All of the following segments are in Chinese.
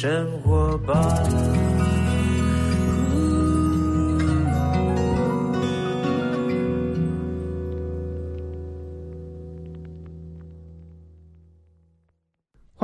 生活吧。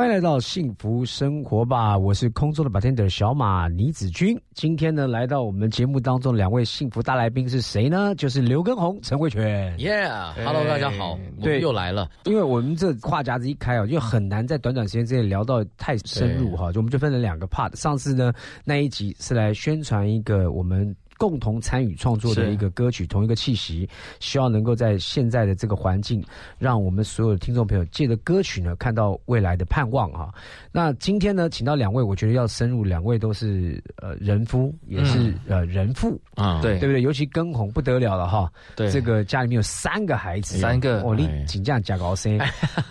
欢迎来到幸福生活吧！我是空中的 bartender 小马倪子君。今天呢，来到我们节目当中两位幸福大来宾是谁呢？就是刘根红、陈慧泉。Yeah，Hello，大家好，我对们又来了。因为我们这话匣子一开啊，就很难在短短时间之内聊到太深入哈，就我们就分成两个 part。上次呢那一集是来宣传一个我们共同参与创作的一个歌曲，同一个气息，希望能够在现在的这个环境，让我们所有的听众朋友借着歌曲呢看到未来的盼望啊。那今天呢，请到两位，我觉得要深入，两位都是呃人夫，也是、呃人父，啊，对。对不对？尤其根红不得了了哈，对。这个家里面有三个孩子，三个。哦，你哎请假假高声，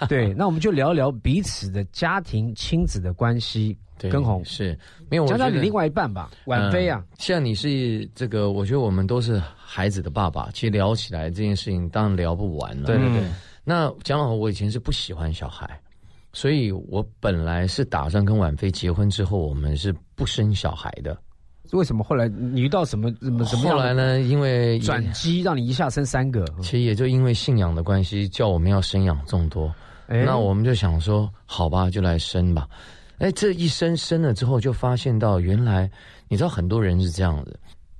对，那我们就聊聊彼此的家庭亲子的关系。对根红，是没有。讲讲你另外一半吧，婉菲啊，嗯像你是这个，我觉得我们都是孩子的爸爸，其实聊起来这件事情当然聊不完了。对对对，那讲老我以前是不喜欢小孩，所以我本来是打算跟婉菲结婚之后，我们是不生小孩的。为什么后来你遇到什么什么什么后来呢，因为转机，让你一下生三个？其实也就因为信仰的关系，叫我们要生养众多。哎那我们就想说，好吧，就来生吧。哎，这一生生了之后，就发现到原来，你知道很多人是这样子。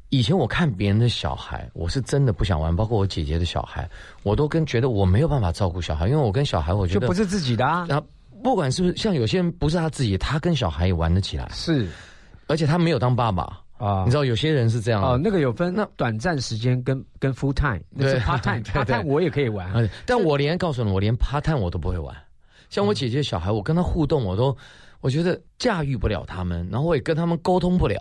以前我看别人的小孩，我是真的不想玩，包括我姐姐的小孩，我都跟觉得我没有办法照顾小孩，因为我跟小孩，我觉得就不是自己的啊，啊，不管是不是像有些人不是他自己，他跟小孩也玩得起来，是而且他没有当爸爸。啊你知道有些人是这样的哦，那个有分那短暂时间跟跟 full time，那是对 part 对 time，part time 我也可以玩。啊，但我连告诉你，我连 part time 我都不会玩。像我姐姐小孩，我跟他互动，我都我觉得驾驭不了他们，然后我也跟他们沟通不了，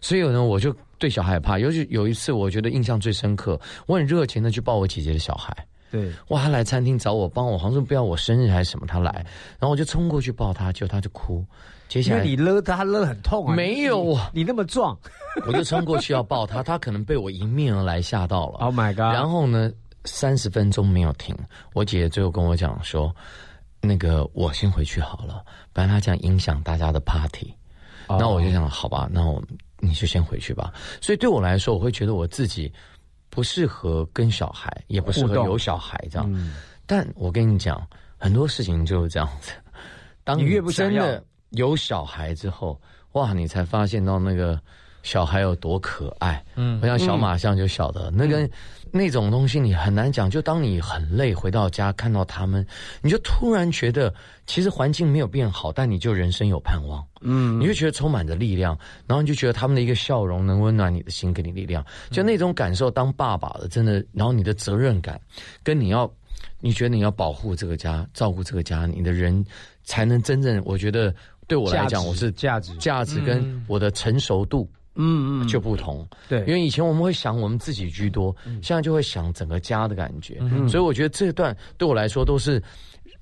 所以呢，我就对小孩怕。尤其有一次，我觉得印象最深刻，我很热情的去抱我姐姐的小孩。对，哇，他来餐厅找我帮我，好像说不要我生日还是什么，他来，然后我就冲过去抱他，结果他就哭。接因下来为你勒他勒很痛啊，没有啊你你那么壮 我就冲过去要抱他，他可能被我迎面而来吓到了。，Oh my god！然后呢，三十分钟没有停，我姐姐最后跟我讲说，那个我先回去好了，不然他这样影响大家的 party。哦那我就想，好吧，那我你就先回去吧。所以对我来说，我会觉得我自己不适合跟小孩，也不适合有小孩这样。嗯但我跟你讲，很多事情就是这样子。当你越不想要真的有小孩之后，哇，你才发现到那个小孩有多可爱。嗯，我想小马象就晓得、那个、那种东西你很难讲。就当你很累回到家看到他们，你就突然觉得其实环境没有变好，但你就人生有盼望。嗯，你就觉得充满着力量，然后你就觉得他们的一个笑容能温暖你的心，给你力量。就那种感受，当爸爸的真的，然后你的责任感跟你要。你觉得你要保护这个家，照顾这个家，你的人才能真正。我觉得对我来讲，我是价值价值跟我的成熟度嗯嗯嗯，就不同。对，因为以前我们会想我们自己居多，现在就会想整个家的感觉。所以我觉得这段对我来说都是。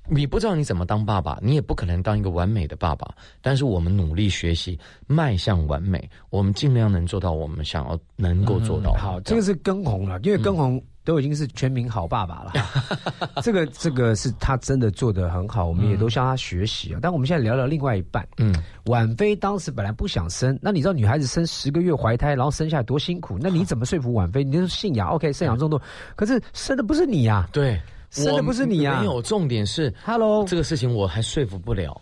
你不知道你怎么当爸爸，你也不可能当一个完美的爸爸。但是我们努力学习，迈向完美，我们尽量能做到我们想要能够做到的。好，这个是根红了，因为根红都已经是全民好爸爸了。这 个这个是他真的做的很好，我们也都向他学习啊。但我们现在聊聊另外一半，嗯，婉菲当时本来不想生，那你知道女孩子生十个月怀胎，然后生下来多辛苦？那你怎么说服婉菲？你就是信仰，OK，生养众多，可是生的不是你呀、对，生的不是你啊没有，重点是 Hello，这个事情我还说服不了。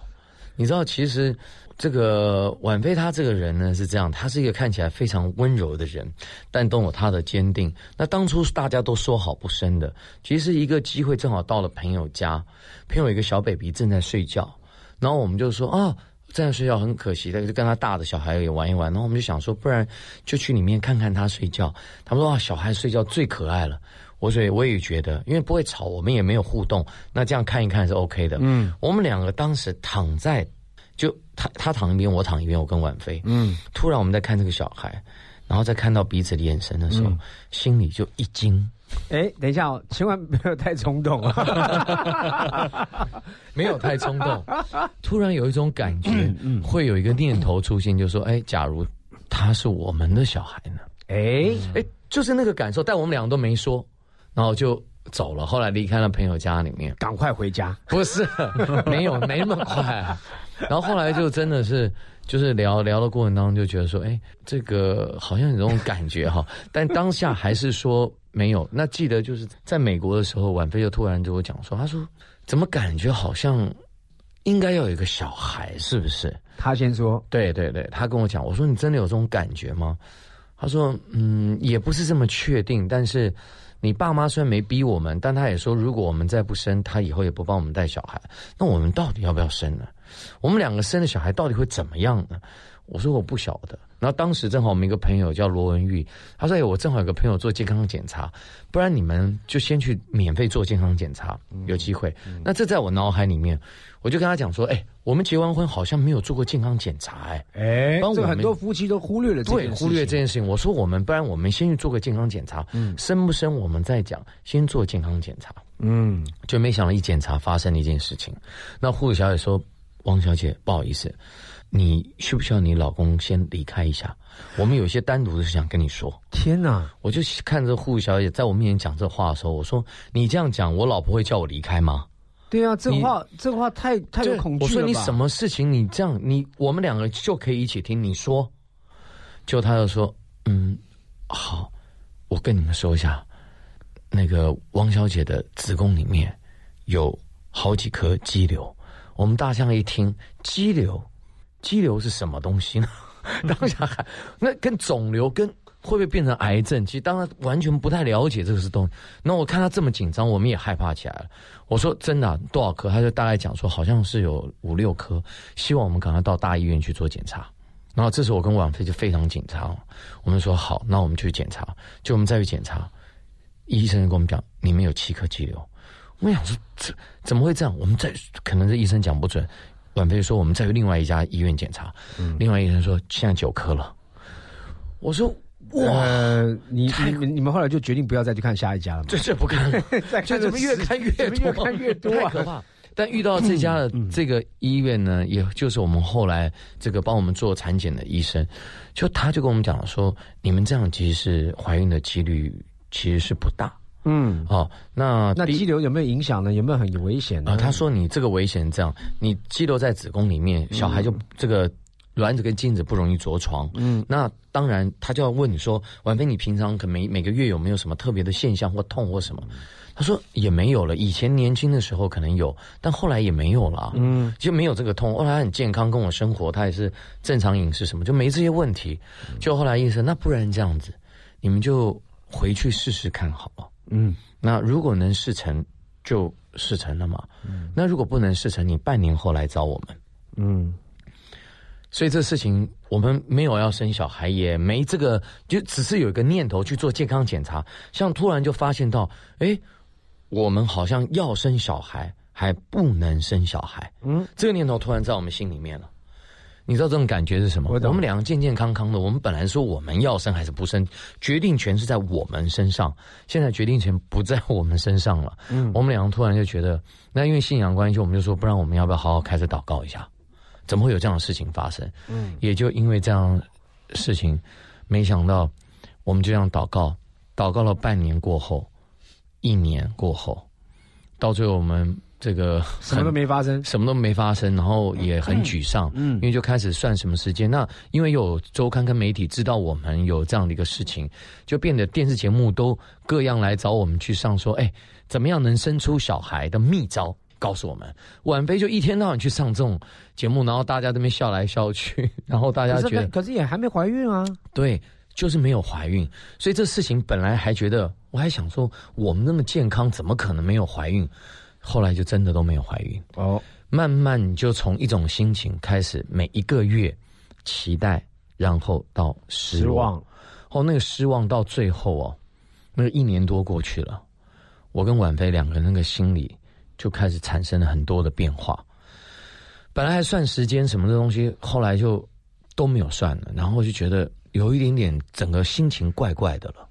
你知道，其实这个婉菲她这个人呢是这样，她是一个看起来非常温柔的人，但都有她的坚定。那当初大家都说好不生的，其实一个机会，正好到了朋友家，朋友有一个小 baby 正在睡觉，然后我们就说啊。正在睡觉很可惜但，就跟他大的小孩也玩一玩。然后我们就想说，不然就去里面看看他睡觉。他们说啊，小孩睡觉最可爱了。我所以我也觉得，因为不会吵，我们也没有互动，那这样看一看是 OK 的。嗯，我们两个当时躺在，就他他躺一边，我躺一边，我跟婉菲。嗯，突然我们在看这个小孩，然后再看到彼此的眼神的时候，心里就一惊。哎，等一下哦，千万不要太冲动啊！没有太冲动，突然有一种感觉，嗯会有一个念头出现，就说：哎，假如他是我们的小孩呢？哎，哎，就是那个感受，但我们两个都没说，然后就走了，后来离开了朋友家里面。赶快回家。不是，没有没那么快。然后后来就真的是，就是聊聊的过程当中就觉得说，哎，这个好像有这种感觉哈。但当下还是说没有。那记得就是在美国的时候，婉菲就突然对我讲说，她说怎么感觉好像应该要有一个小孩，是不是？他先说，对对对，他跟我讲，我说你真的有这种感觉吗？他说，嗯，也不是这么确定，但是。你爸妈虽然没逼我们，但他也说，如果我们再不生，他以后也不帮我们带小孩。那我们到底要不要生呢？我们两个生的小孩到底会怎么样呢？我说我不晓得。然后当时正好我们一个朋友叫罗文玉，他说：“哎，我正好有个朋友做健康检查，不然你们就先去免费做健康检查，有机会。”那这在我脑海里面。我就跟他讲说，哎，我们结完婚好像没有做过健康检查，哎，哎，这很多夫妻都忽略了，对，忽略这件事情。我说我们，不然我们先去做个健康检查，嗯，生不生我们再讲，先做健康检查，嗯，就没想到一检查发生了一件事情。那护士小姐说，王小姐，不好意思，你需不需要你老公先离开一下？我们有些单独的事想跟你说。天哪！我就看着护士小姐在我面前讲这话的时候，我说，你这样讲，我老婆会叫我离开吗？对啊，这话这话太太有恐惧了我说你什么事情？你这样，你我们两个就可以一起听你说。就他就说，嗯，好，我跟你们说一下，那个王小姐的子宫里面有好几颗肌瘤。我们大象一听，肌瘤，肌瘤是什么东西呢？当下还那跟肿瘤跟。会不会变成癌症？其实当然完全不太了解这个是东西。那我看他这么紧张，我们也害怕起来了。我说真的，多少颗？他就大概讲说，好像是有五六颗。希望我们赶快到大医院去做检查。然后这时候我跟王菲就非常紧张。我们说好，那我们去检查。就我们再去检查，医生跟我们讲，你们有七颗肌瘤。我想说，这怎么会这样？我们再可能这医生讲不准。婉菲说，我们再去另外一家医院检查。另外医生说，现在九颗了。我说。哇！你你你们后来就决定不要再去看下一家了吗？这这不看，就 怎么越看越越看越多，太可怕。但遇到这家的这个医院呢，也就是我们后来这个帮我们做产检的医生，就他就跟我们讲说，你们这样其实是怀孕的几率其实是不大。嗯，哦，那那肌瘤有没有影响呢？有没有很危险呢？他说你这个危险这样，你肌瘤在子宫里面，小孩就这个。卵子跟精子不容易着床，嗯，那当然他就要问你说，婉菲，你平常可每每个月有没有什么特别的现象或痛或什么？他说也没有了，以前年轻的时候可能有，但后来也没有了，嗯，就没有这个痛。后来很健康，跟我生活，他也是正常饮食什么，就没这些问题。就后来医生，那不然这样子，你们就回去试试看好了，嗯，那如果能事成就事成了嘛，嗯，那如果不能事成，你半年后来找我们，嗯。所以这事情我们没有要生小孩，也没这个，就只是有一个念头去做健康检查。像突然就发现到，哎，我们好像要生小孩，还不能生小孩。嗯，这个念头突然在我们心里面了。你知道这种感觉是什么？我们两个健健康康的，我们本来说我们要生还是不生，决定权是在我们身上。现在决定权不在我们身上了。嗯，我们两个突然就觉得，那因为信仰关系，我们就说，不然我们要不要好好开始祷告一下？怎么会有这样的事情发生？嗯，也就因为这样事情，没想到我们就这样祷告，祷告了半年过后，一年过后，到最后我们这个什么都没发生，什么都没发生，然后也很沮丧。嗯，因为就开始算什么时间。那因为有周刊跟媒体知道我们有这样的一个事情，就变得电视节目都各样来找我们去上，说哎，怎么样能生出小孩的秘招？告诉我们，婉菲就一天到晚去上这种节目，然后大家这边笑来笑去，然后大家觉得，可是也还没怀孕啊。对，就是没有怀孕，所以这事情本来还觉得，我还想说，我们那么健康，怎么可能没有怀孕？后来就真的都没有怀孕。哦，慢慢就从一种心情开始，每一个月期待，然后到失望，哦，那个失望到最后哦，那个一年多过去了，我跟婉菲两个人那个心里。就开始产生了很多的变化，本来还算时间什么的东西，后来就都没有算了，然后就觉得有一点点整个心情怪怪的了，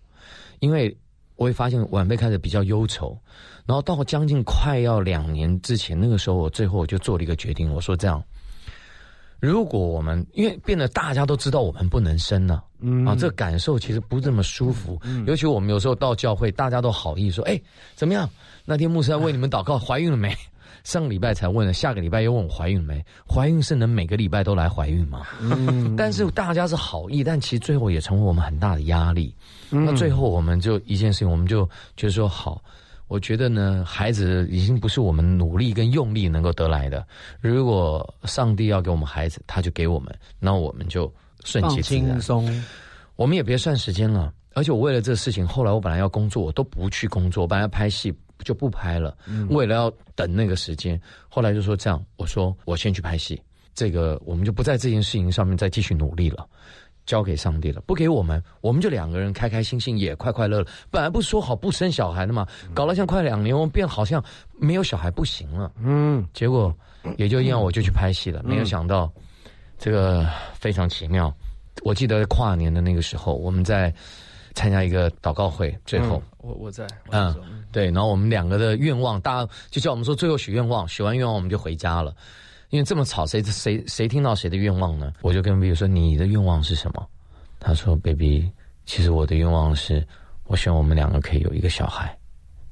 因为我会发现晚辈开始比较忧愁，然后到将近快要两年之前，那个时候我最后我就做了一个决定，我说这样，如果我们因为变得大家都知道我们不能生了，嗯啊，这感受其实不这么舒服。尤其我们有时候到教会，大家都好意说，哎，怎么样？那天牧师要为你们祷告，怀孕了没？上个礼拜才问了，下个礼拜又问我怀孕了没？怀孕是能每个礼拜都来怀孕吗？嗯，但是大家是好意，但其实最后也成为我们很大的压力。那最后我们就一件事情，我们就觉得说好。我觉得呢，孩子已经不是我们努力跟用力能够得来的。如果上帝要给我们孩子，他就给我们，那我们就顺其自然。轻松，我们也别算时间了。而且我为了这个事情，后来我本来要工作，我都不去工作，本来要拍戏就不拍了。为了要等那个时间，后来就说这样，我说我先去拍戏，这个我们就不在这件事情上面再继续努力了。交给上帝了，不给我们，我们就两个人开开心心，也快快乐乐。本来不是说好不生小孩的嘛？搞了像快两年，我们变好像没有小孩不行了。嗯，结果也就因为我就去拍戏了，没有想到这个非常奇妙。我记得跨年的那个时候，我们在参加一个祷告会，最后我我在嗯对，然后我们两个的愿望，大家就叫我们说最后许愿望，许完愿望我们就回家了。因为这么吵，谁谁谁听到谁的愿望呢？我就跟 baby 说：“你的愿望是什么？”他说：“baby，其实我的愿望是，我希望我们两个可以有一个小孩。”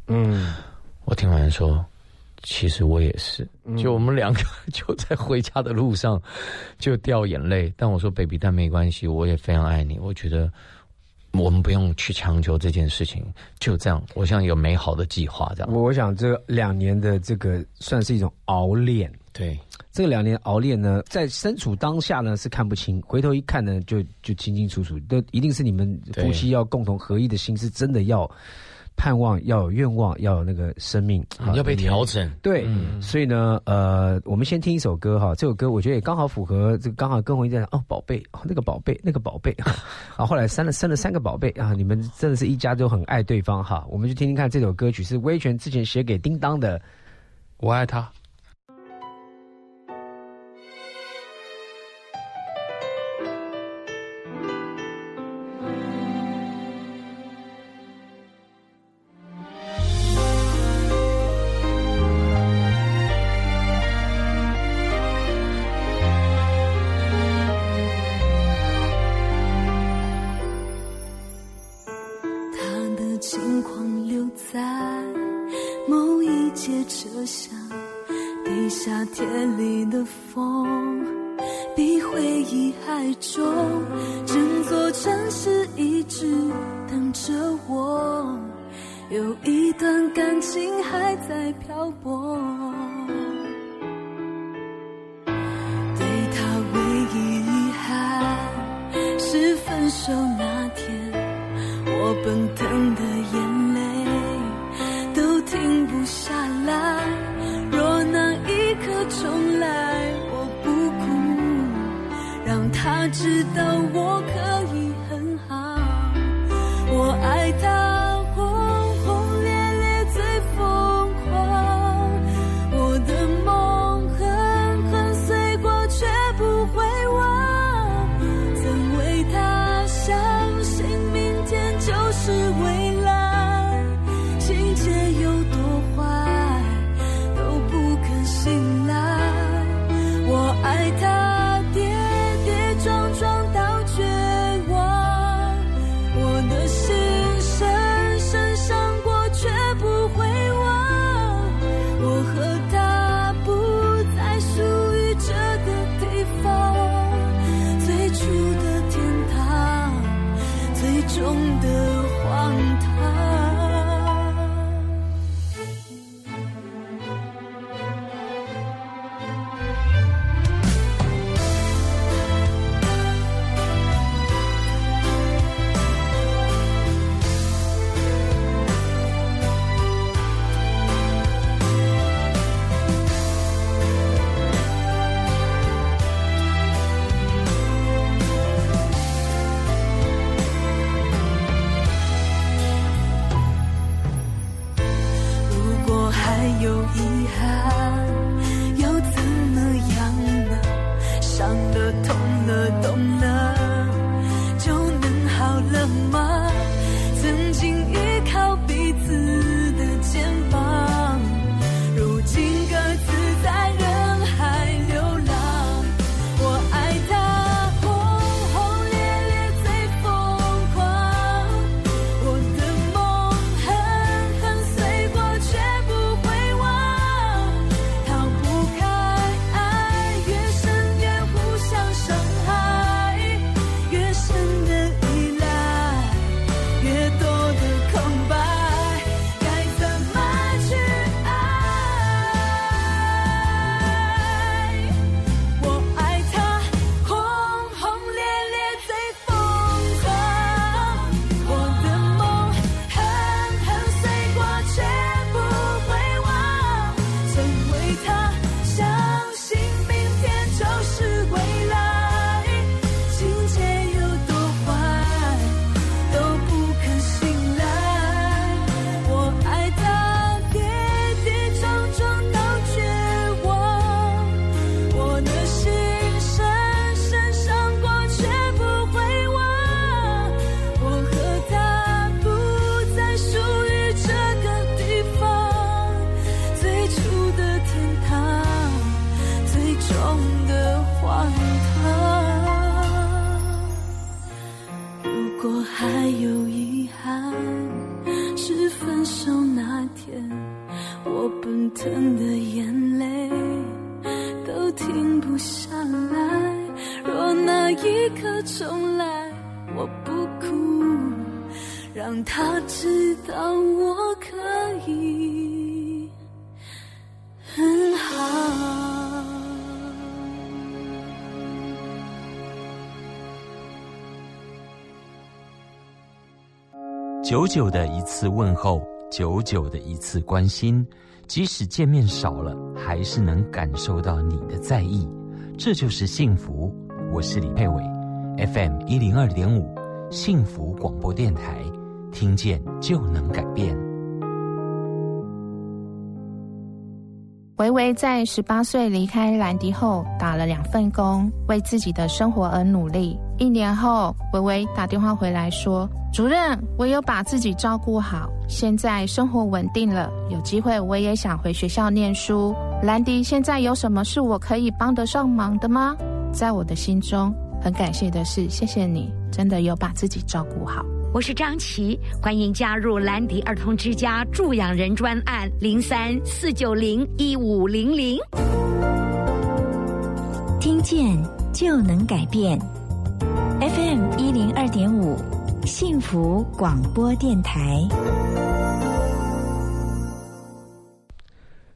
嗯，我听完说：“其实我也是。”就我们两个 就在回家的路上就掉眼泪。但我说：“baby，但没关系，我也非常爱你。我觉得我们不用去强求这件事情，就这样，我想有美好的计划。这样，我想这两年的这个算是一种熬练。对。这两年熬练呢，在身处当下呢是看不清，回头一看呢就就清清楚楚，都一定是你们夫妻要共同合一的心，是真的要盼望，要有愿望，要有那个生命要被调整。对，所以呢，呃，我们先听一首歌哈，这首歌我觉得也刚好符合这个，刚好跟我一样哦，宝贝，那个宝贝，那个宝贝，啊，后来生了生了三个宝贝啊，你们真的是一家都很爱对方哈，我们就听听看这首歌曲是威权之前写给叮当的，我爱他。手那天我奔腾的眼泪都停不下来。若那一刻重来我不哭让他知道久久的一次问候，久久的一次关心，即使见面少了，还是能感受到你的在意，这就是幸福。我是李佩伟，FM 一零二点五，幸福广播电台，听见就能改变。维维在十八岁离开兰迪后，打了两份工，为自己的生活而努力。一年后，维维打电话回来说：“主任，我有把自己照顾好，现在生活稳定了，有机会我也想回学校念书。兰迪，现在有什么是我可以帮得上忙的吗？”在我的心中，很感谢的是，谢谢你，真的有把自己照顾好。我是张琪，欢迎加入兰迪儿童之家助养人专案零三四九零一五零零，听见就能改变。FM 一零二点五，幸福广播电台。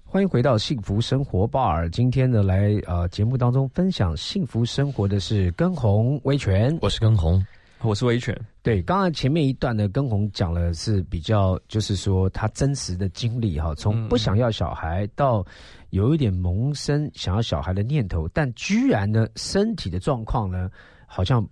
欢迎回到幸福生活吧尔。今天呢，来呃节目当中分享幸福生活的是根红威权，我是根红。我是维权。对，刚才前面一段呢，跟红讲了是比较，就是说他真实的经历哈，从不想要小孩到有一点萌生想要小孩的念头，但居然呢，身体的状况呢，好像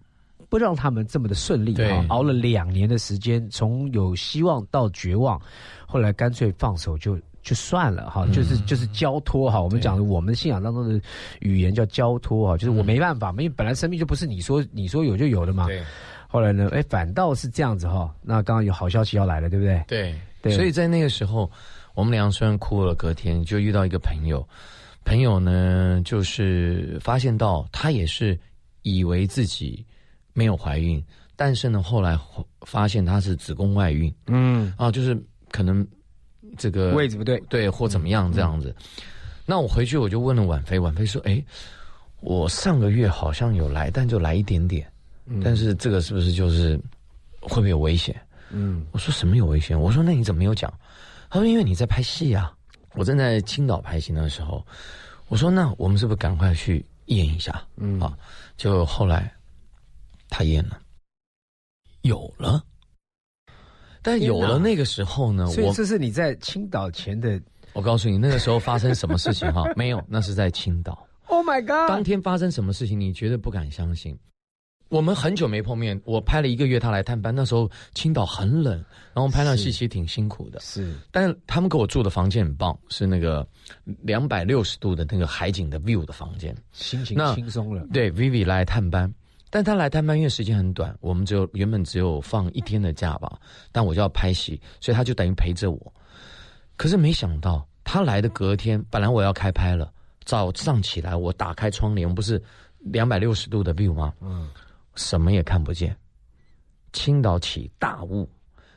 不让他们这么的顺利哈，熬了两年的时间，从有希望到绝望，后来干脆放手就就算了哈，就是就是交托哈，我们讲的我们信仰当中的语言叫交托哈，就是我没办法，因为本来生命就不是你说你说有就有的嘛。后来呢？哎，反倒是这样子哈。那刚刚有好消息要来了，对不对？对，对。所以在那个时候，我们俩虽然哭了，隔天就遇到一个朋友。朋友呢，就是发现到他也是以为自己没有怀孕，但是呢，后来发现他是子宫外孕。嗯，啊，就是可能这个位置不对，对，或怎么样这样子。那我回去我就问了婉菲，婉菲说：“哎，我上个月好像有来，但就来一点点。”但是这个是不是就是会不会有危险？嗯，我说什么有危险？我说那你怎么没有讲？他说因为你在拍戏啊。我正在青岛拍戏的时候，我说那我们是不是赶快去验一下？嗯啊，就后来他验了，有了。但有了那个时候呢，所以这是你在青岛前的。我告诉你那个时候发生什么事情哈？没有，那是在青岛。Oh my god！当天发生什么事情？你绝对不敢相信。我们很久没碰面，我拍了一个月，他来探班。那时候青岛很冷，然后拍那戏其实挺辛苦的。是，但是他们给我住的房间很棒，是那个两百六十度的那个海景的 view 的房间，心情轻松了。对，Vivi 来探班，但他来探班因为时间很短，我们只有原本只有放一天的假吧，但我就要拍戏，所以他就等于陪着我。可是没想到他来的隔天，本来我要开拍了，早上起来我打开窗帘，不是两百六十度的 view 吗？嗯。什么也看不见，青岛起大雾，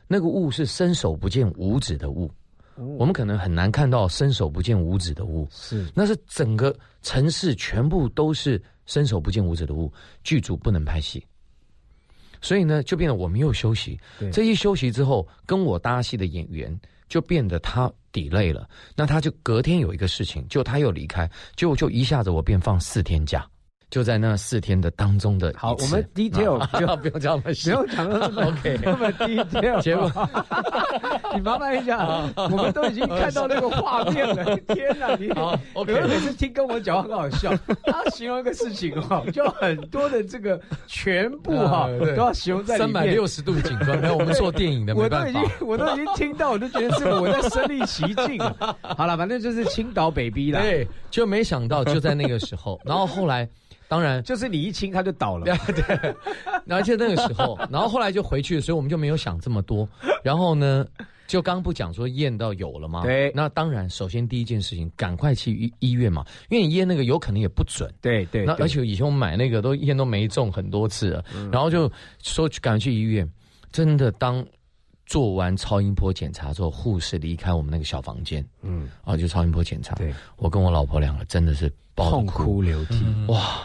那个雾是伸手不见五指的雾，我们可能很难看到伸手不见五指的雾，是，那是整个城市全部都是伸手不见五指的雾，剧组不能拍戏，所以呢，就变得我没有休息，这一休息之后，跟我搭戏的演员就变得他抵累了，那他就隔天有一个事情，就他又离开，就就一下子我便放四天假。就在那四天的当中的好，我们 detail 不要 不用讲那么不用讲那么 OK，那么 detail 结果。你麻烦一下，我们都已经看到那个画面了。天哪，你 OK，每次听跟我讲话很好笑，他形容一个事情哈，就很多的这个全部哈都要形容在三百六十度景观。有我们做电影的，我都已经我都已经听到，我都觉得是我在身临其境。好了，反正就是青岛北逼了。对，就没想到就在那个时候，然后后来。当然，就是你一亲他就倒了。对，而且那个时候，然后后来就回去，所以我们就没有想这么多。然后呢，就刚不讲说验到有了吗？对。那当然，首先第一件事情，赶快去医医院嘛，因为你验那个有可能也不准。对对。那而且以前我们买那个都验都没中很多次了，然后就说赶快去医院。真的，当做完超音波检查之后，护士离开我们那个小房间，嗯，啊，就超音波检查，对，我跟我老婆两个真的是爆痛哭，哭流涕。哇！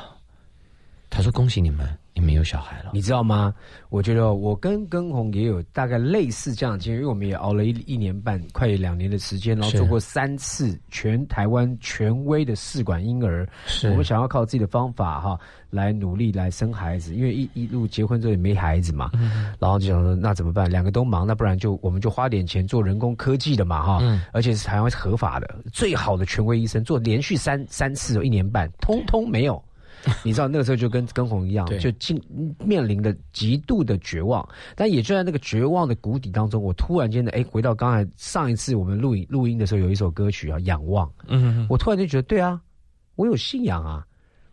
他说恭喜你们，你们有小孩了。你知道吗？我觉得我跟根红也有大概类似这样的经验，因为我们也熬了一一年半，快两年的时间，然后做过三次全台湾权威的试管婴儿。是我们想要靠自己的方法哈，来努力来生孩子，因为一一路结婚之后也没孩子嘛，然后就想说那怎么办？两个都忙，那不然就我们就花点钱做人工科技的嘛哈，嗯而且是台湾是合法的，最好的权威医生做连续三三次，一年半，通通没有。你知道那个时候就跟跟红一样，就进面临的极度的绝望，但也就在那个绝望的谷底当中，我突然间的哎，回到刚才上一次我们录影录音的时候，有一首歌曲啊，《仰望》，嗯，我突然就觉得，对啊，我有信仰啊，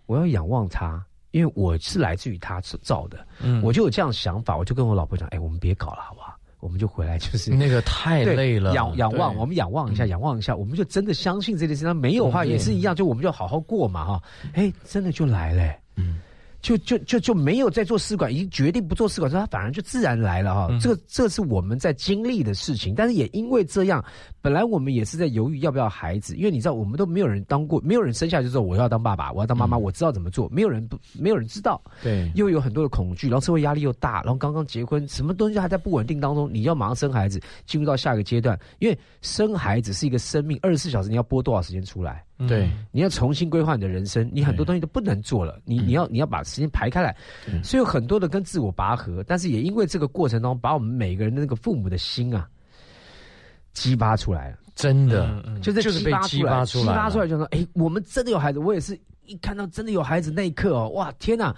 我要仰望他，因为我是来自于他造的，嗯。我就有这样想法，我就跟我老婆讲，哎，我们别搞了，好不好？我们就回来，就是那个太累了，仰仰望，我们仰望一下，仰望一下，我们就真的相信这件事。那没有的话也是一样，就我们就好好过嘛，哈。哎，真的就来了、嗯就就就就没有在做试管，已经决定不做试管之后，他反而就自然来了哈。嗯这个这是我们在经历的事情，但是也因为这样，本来我们也是在犹豫要不要孩子，因为你知道，我们都没有人当过，没有人生下来就说我要当爸爸，我要当妈妈，嗯我知道怎么做，没有人不没有人知道。对，又有很多的恐惧，然后社会压力又大，然后刚刚结婚，什么东西还在不稳定当中，你要马上生孩子，进入到下一个阶段，因为生孩子是一个生命，二十四小时你要拨多少时间出来？对，你要重新规划你的人生，你很多东西都不能做了，你你要你要把时间排开来，嗯所以有很多的跟自我拔河，但是也因为这个过程当中，把我们每个人的那个父母的心啊激发出来了。真的就是就是被激发出来激发出来就说，哎，我们真的有孩子。我也是一看到真的有孩子那一刻哦，哇，天哪！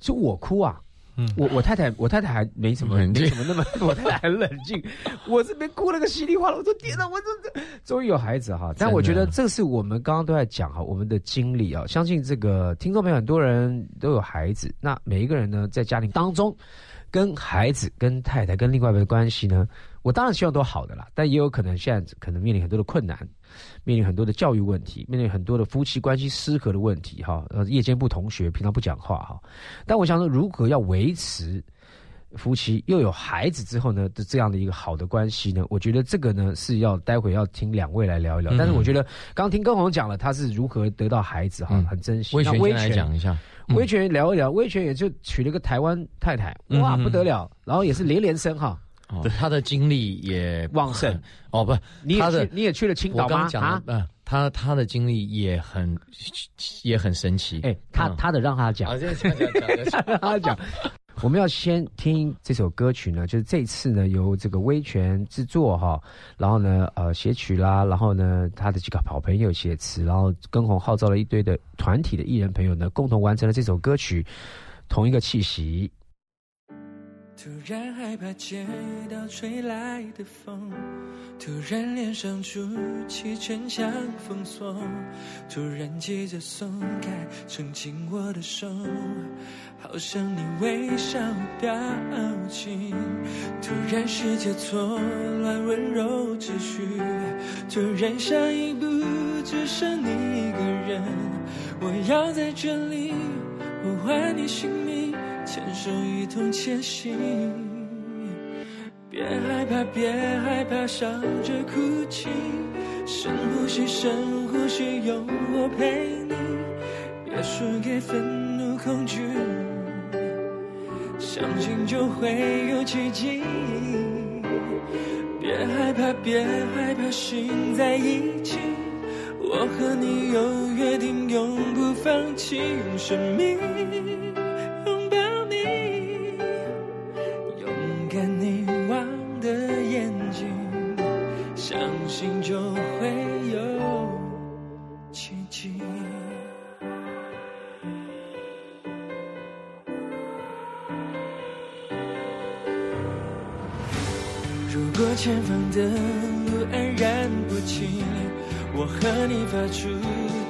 就我哭啊。嗯。我我太太我太太还没什么冷静。没什么那么，我太太很冷静，我这边哭了个稀里哗啦。我说天哪，我这这终于有孩子哈！但我觉得这是我们刚刚都在讲哈，我们的经历啊，相信这个听众朋友很多人都有孩子，那每一个人呢在家庭当中，跟孩子、跟太太、跟另外一半的关系呢，我当然希望都好的啦，但也有可能现在可能面临很多的困难，面临很多的教育问题，面临很多的夫妻关系失和的问题哈。呃，夜间不同学平常不讲话哈，但我想说，如何要维持夫妻又有孩子之后呢的这样的一个好的关系呢？我觉得这个呢是要待会要听两位来聊一聊。嗯但是我觉得刚刚听根红讲了，他是如何得到孩子哈，嗯很珍惜。那威威权来讲一下，嗯威权聊一聊，威权也就娶了个台湾太太，哇不得了，然后也是连连生哈，哦他的精力也旺盛。哦，不，你也他的去你也去了青岛吗啊他他的经历也很也很神奇。哎，他嗯他的让他讲让他讲。我们要先听这首歌曲呢，就是这次呢由这个威权制作哈，然后呢呃写曲啦，然后呢他的几个好朋友写词，然后跟红号召了一堆的团体的艺人朋友呢，共同完成了这首歌曲，同一个气息。突然害怕接到吹来的风，突然脸上筑起城墙封锁，突然急着松开撑紧我的手，好像你微笑表情。突然世界错乱，温柔秩序，突然下一步只剩你一个人，我要在这里呼唤你姓名。牵手一同前行，别害怕，别害怕，笑着哭泣，深呼吸，深呼吸，有我陪你，别输给愤怒、恐惧，相信就会有奇迹。别害怕，别害怕，心在一起，我和你有约定，永不放弃，用生命。前方的路安然不清，我和你发出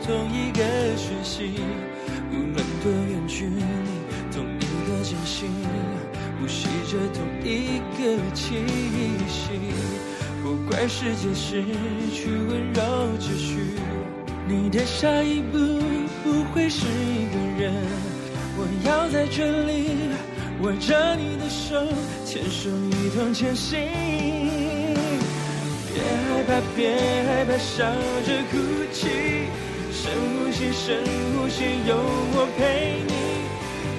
同一个讯息，无论多远距离，同一个真心，呼吸着同一个气息。不管世界失去温柔秩序，你的下一步不会是一个人。我要在这里握着你的手，牵手一同前行。怕，别害怕，笑着哭泣，深呼吸，深呼吸，有我陪你。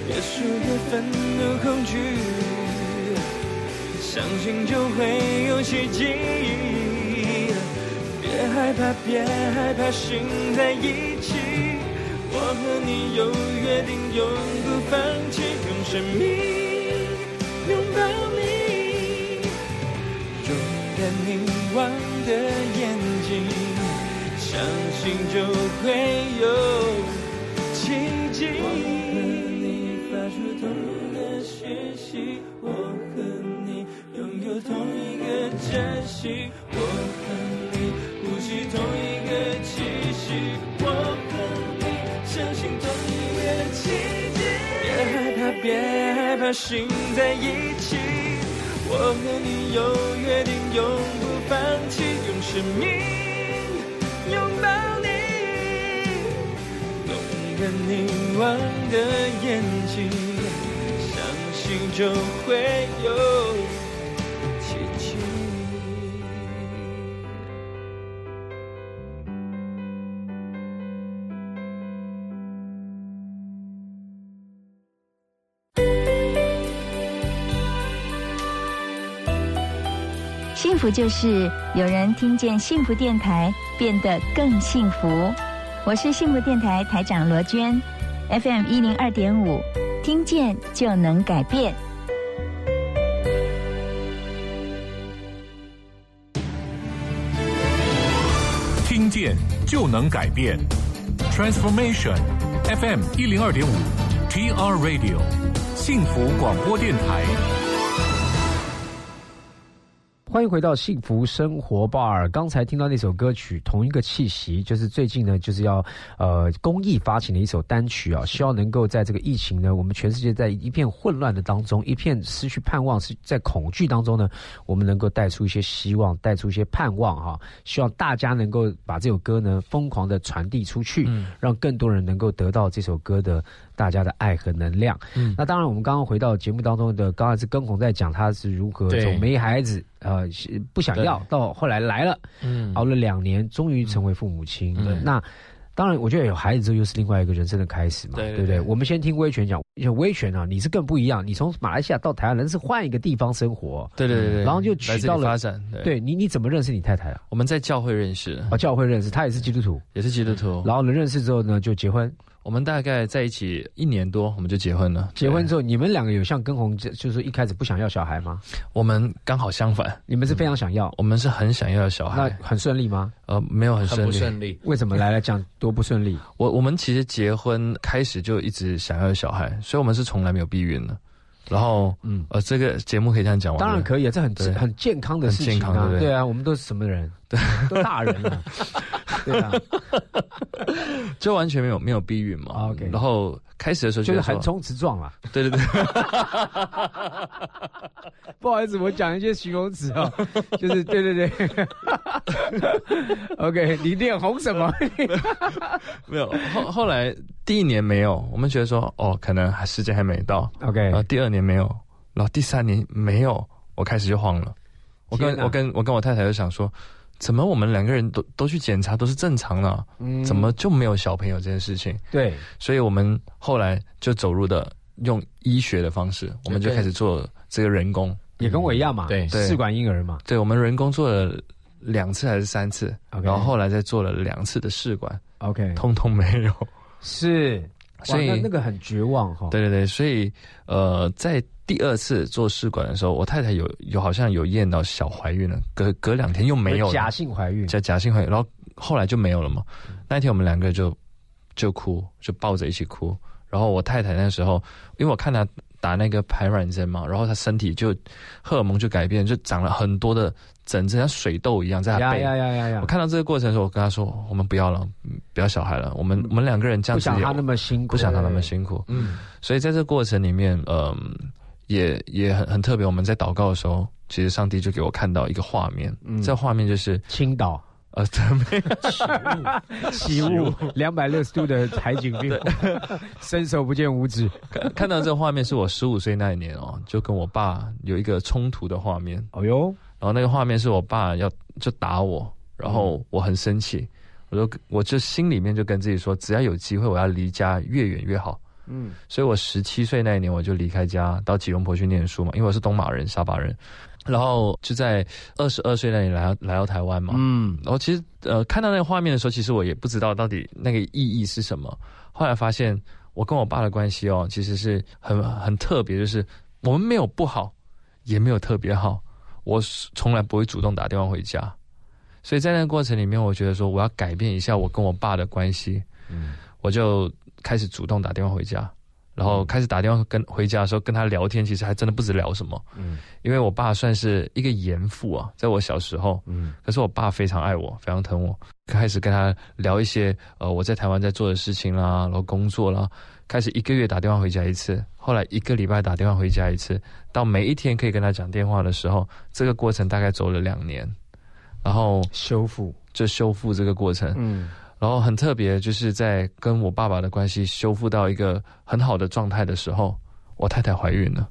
别输给愤怒恐惧，相信就会有奇迹。别害怕，别害怕，心在一起。我和你有约定，永不放弃，用生命拥抱你，勇敢凝望的眼睛，相信就会有奇迹。我和你发出同一个讯息，我和你拥有同一个珍惜，我和你呼吸同一个气息，我和你相信同一个奇迹。别害怕，别害怕，心在一起。我和你有约定，永不放弃，生命拥抱你。动人凝望的眼睛，相信就会有幸福就是有人听见幸福电台变得更幸福。我是幸福电台台长罗娟，FM 一零二点五，听见就能改变。听见就能改变，Transformation FM 一零二点五，TR Radio 幸福广播电台。欢迎回到幸福生活 bar。刚才听到那首歌曲《同一个气息》，就是最近呢，就是要呃公益发行的一首单曲啊，希望能够在这个疫情呢，我们全世界在一片混乱的当中，一片失去盼望，是在恐惧当中呢，我们能够带出一些希望，带出一些盼望哈、希望大家能够把这首歌呢疯狂的传递出去，让更多人能够得到这首歌的大家的爱和能量。嗯那当然，我们刚刚回到节目当中的，刚才是跟红在讲他是如何对从没孩子呃不想要到后来来了，嗯熬了两年，终于成为父母亲。嗯那当然，我觉得有孩子之后又是另外一个人生的开始嘛，不对？对对对我们先听威权讲，威权啊，你是更不一样，你从马来西亚到台湾，人是换一个地方生活，对对对对，然后就来这里娶到了发展。对，对你，你怎么认识你太太啊？我们在教会认识，哦，教会认识，她也是基督徒，也是基督徒。然后呢，认识之后呢，就结婚。我们大概在一起一年多，我们就结婚了。对结婚之后，你们两个有像跟红，就是说一开始不想要小孩吗？我们刚好相反，你们是非常想要，我们是很想要小孩那孩，很顺利吗？呃，没有很很顺利。不顺利。为什么来来讲多不顺利？我我们其实结婚开始就一直想要小孩，所以我们是从来没有避孕的。然后，嗯呃，这个节目可以这样讲吗？当然可以啊，这很很健康的事情啊很健康，对不对对啊，我们都是什么人？对，都大人了，对啊，就完全没有没有避孕嘛。啊，OK 然后开始的时候就是横冲直撞啊。对对对，不好意思，我讲一些形容词啊，就是对对对。OK，你脸红什么？没有。后后来第一年没有，我们觉得说哦，可能还时间还没到。OK，然后第二年没有，然后第三年没有，我开始就慌了。我跟我跟我跟我太太就想说，怎么我们两个人都都去检查都是正常的，嗯怎么就没有小朋友这件事情？对？所以我们后来就走入的用医学的方式，我们就开始做这个人工。也跟我一样嘛，对对试管婴儿嘛。对，我们人工做了两次还是三次然后后来再做了两次的试管，OK，通通没有。是，哇，所以那那个很绝望哈。对对对，所以呃，在第二次做试管的时候，我太太有有好像有验到小怀孕了，隔隔两天又没有了假性怀孕。假假性怀孕，然后后来就没有了嘛。那一天我们两个就就哭，就抱着一起哭。然后我太太那时候，因为我看她打那个排卵针嘛，然后她身体就荷尔蒙就改变，就长了很多的疹子，像水痘一样在她呀背。呀呀呀呀！我看到这个过程的时候，我跟他说：“我们不要了，嗯不要小孩了，我们我们两个人这样子不想他那么辛苦，不想他那么辛苦。”嗯，所以在这个过程里面，嗯、也也很很特别。我们在祷告的时候，其实上帝就给我看到一个画面，嗯这画面就是青岛呃，没有起雾，两百六十度的海景病，伸手不见五指。看看到这个画面是我十五岁那一年哦，就跟我爸有一个冲突的画面。哦哟，然后那个画面是我爸要就打我，然后我很生气，我就我就心里面就跟自己说，只要有机会，我要离家越远越好。嗯，所以我十七岁那一年我就离开家到吉隆坡去念书嘛，因为我是东马人、沙巴人，然后就在二十二岁那年来到来到台湾嘛。嗯，然后其实呃看到那个画面的时候，其实我也不知道到底那个意义是什么。后来发现我跟我爸的关系哦，其实是很很特别，就是我们没有不好，也没有特别好。我从来不会主动打电话回家，所以在那个过程里面，我觉得说我要改变一下我跟我爸的关系。嗯，我就开始主动打电话回家，然后开始打电话跟回家的时候跟他聊天，其实还真的不知聊什么。嗯，因为我爸算是一个严父啊，在我小时候，嗯，可是我爸非常爱我，非常疼我，开始跟他聊一些呃我在台湾在做的事情啦，然后工作啦，开始一个月打电话回家一次，后来一个礼拜打电话回家一次，到每一天可以跟他讲电话的时候，这个过程大概走了两年，然后修复，就修复这个过程，嗯，然后很特别，就是在跟我爸爸的关系修复到一个很好的状态的时候，我太太怀孕了。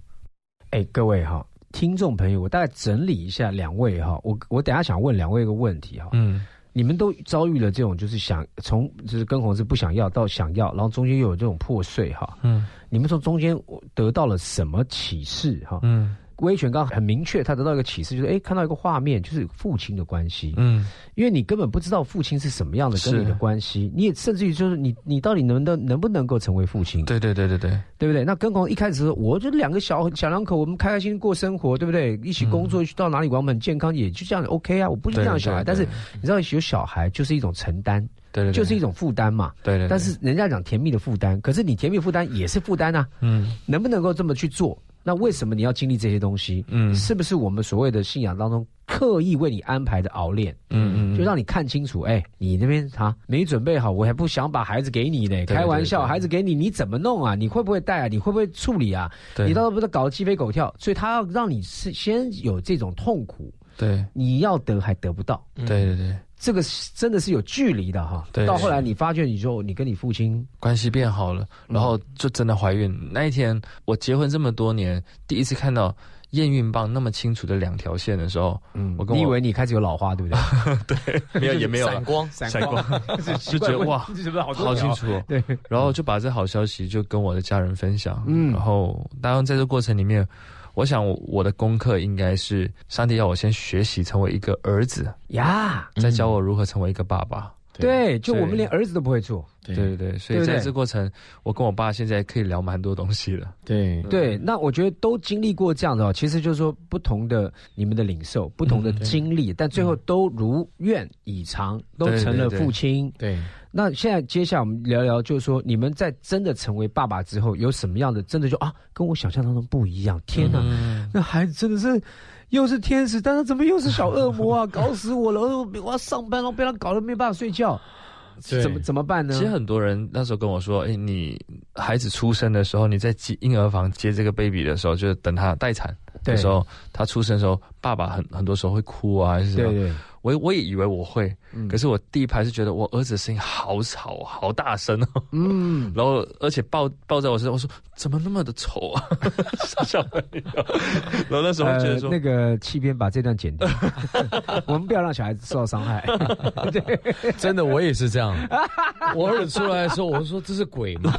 哎，各位哈，听众朋友，我大概整理一下两位哈，我我等下想问两位一个问题哈，嗯，你们都遭遇了这种就是想从就是跟红是不想要到想要，然后中间又有这种破碎哈，嗯，你们从中间得到了什么启示哈？嗯威权刚刚很明确，他得到一个启示，就是哎，看到一个画面，就是父亲的关系，嗯因为你根本不知道父亲是什么样的跟你的关系，你也甚至于就是你你到底能不能能不能够成为父亲，对对对对对，对不对？那跟红一开始说，我就两个小小两口，我们开开心心过生活，对不对？一起工作，去到哪里玩，我们很健康，也就这样 OK 啊。我不是这样的小孩，但是你知道有小孩就是一种承担，对对对，就是一种负担嘛。对对对，但是人家讲甜蜜的负担，可是你甜蜜负担也是负担啊。嗯能不能够这么去做？那为什么你要经历这些东西？嗯是不是我们所谓的信仰当中刻意为你安排的熬练？嗯嗯，就让你看清楚，哎，你那边啊没准备好，我还不想把孩子给你呢。对开玩笑，孩子给你，你怎么弄啊？你会不会带啊？你会不会处理啊？对你到时候不是搞得鸡飞狗跳？所以他要让你是先有这种痛苦，对你要得还得不到，对对对，这个是真的是有距离的哈。对到后来你发觉，你就你跟你父亲，关系变好了，然后就真的怀孕。那一天我结婚这么多年，第一次看到验孕棒那么清楚的两条线的时候，嗯我跟我你以为你开始有老花，对不对？对 没有也没有了，闪光，闪闪光，就觉得哇，好清楚哦。对，然后就把这好消息就跟我的家人分享，嗯然后当然在这过程里面，我想我的功课应该是上帝要我先学习成为一个儿子，呀，再教我如何成为一个爸爸。对，就我们连儿子都不会做。对对对对，所以在这过程，我跟我爸现在可以聊蛮多东西了。对对，那我觉得都经历过这样的哦，其实就是说不同的你们的领受，不同的嗯经历，但最后都如愿以偿，都成了对对父亲。对，那现在接下来我们聊聊，就是说你们在真的成为爸爸之后，有什么样的真的就啊，跟我想象当中不一样？天哪，嗯那孩子真的是。又是天使，但是怎么又是小恶魔啊？搞死我了！我我要上班，然后被他搞得没办法睡觉，怎么怎么办呢？其实很多人那时候跟我说：“哎、你孩子出生的时候，你在接婴儿房接这个 baby 的时候，就是等他待产的时候，他出生的时候，爸爸很很多时候会哭啊，还是什么。对对，我我也以为我会，嗯可是我第一排是觉得我儿子的声音好吵，好大声哦。嗯，然后而且抱抱在我身上，我说怎么那么的丑啊，小朋友。然后那时候觉得说，呃、那个气边把这段剪掉，我们不要让小孩子受到伤害。对，真的我也是这样。我儿子出来的时候，我就说这是鬼吗？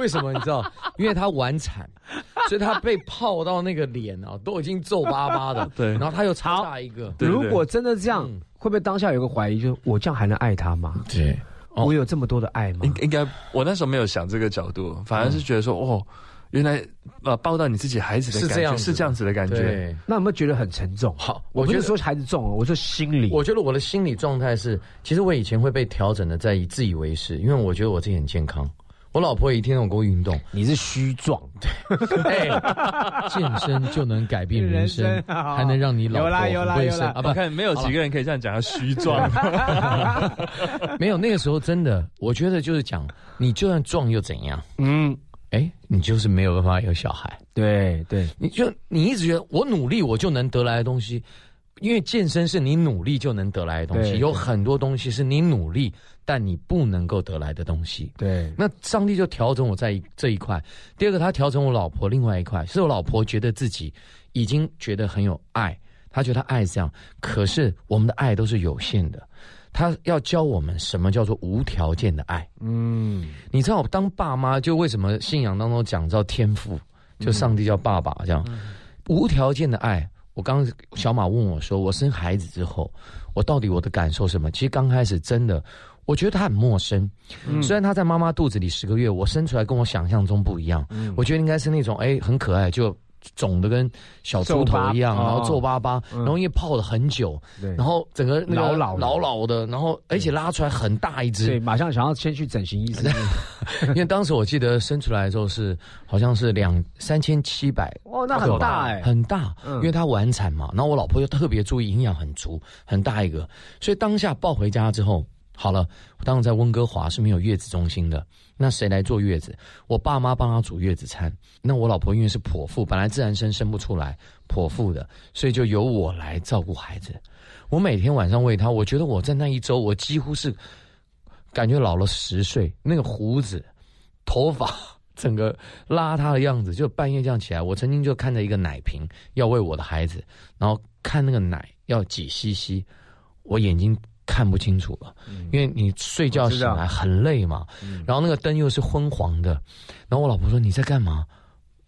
为什么你知道？因为他晚产，所以他被泡到那个脸啊，都已经皱巴巴的。对然后他又超大一个。对如果真的这样，嗯会不会当下有个怀疑，就是我这样还能爱他吗？对，哦我有这么多的爱吗？应应该我那时候没有想这个角度，反而是觉得说，哦，原来呃抱到你自己孩子的感是这样子觉是这样子的感觉。对。那有没有觉得很沉重？好，我觉得我不是说孩子重哦，我说心理。我觉得我的心理状态是，其实我以前会被调整的，在以自以为是，因为我觉得我自己很健康。我老婆也一天跟我给我运动，你是虚壮，哎，健身就能改变人生，人生还能让你老婆有啦有啦很会有啦。生啊不，看没有几个人可以这样讲，他虚壮。没有那个时候真的，我觉得就是讲，你就算壮又怎样？嗯，哎，你就是没有办法有小孩，对对，你就你一直觉得我努力我就能得来的东西，因为健身是你努力就能得来的东西，有很多东西是你努力但你不能够得来的东西。对，那上帝就调整我在一这一块。第二个，他调整我老婆另外一块，是我老婆觉得自己已经觉得很有爱，她觉得爱是这样，可是我们的爱都是有限的。他要教我们什么叫做无条件的爱。嗯，你知道，当爸妈就为什么信仰当中讲到天赋，就上帝叫爸爸这样，无条件的爱。我刚刚小马问我说，我生孩子之后，我到底我的感受什么？其实刚开始真的，我觉得他很陌生。虽然他在妈妈肚子里十个月，我生出来跟我想象中不一样。我觉得应该是那种哎很可爱，就肿的跟小猪头一样，然后皱巴巴，然后因为泡了很久，对然后整个那个老老的老老的，然后而且拉出来很大一只对，。马上想要先去整形医生。因为当时我记得生出来的时候是好像是两三千七百，哦，那很大哎、很大，嗯因为它晚产嘛。然后我老婆又特别注意营养很足，很大一个，所以当下抱回家之后，好了，当时在温哥华是没有月子中心的，那谁来坐月子？我爸妈帮他煮月子餐。那我老婆因为是剖腹，本来自然生生不出来，剖腹的，所以就由我来照顾孩子。我每天晚上喂他，我觉得我在那一周，我几乎是感觉老了十岁，那个胡子、头发。整个邋遢的样子，就半夜这样起来。我曾经就看着一个奶瓶要喂我的孩子，然后看那个奶要几 CC，我眼睛看不清楚了，因为你睡觉醒来很累嘛。然后那个灯又是昏黄的，然后我老婆说你在干嘛？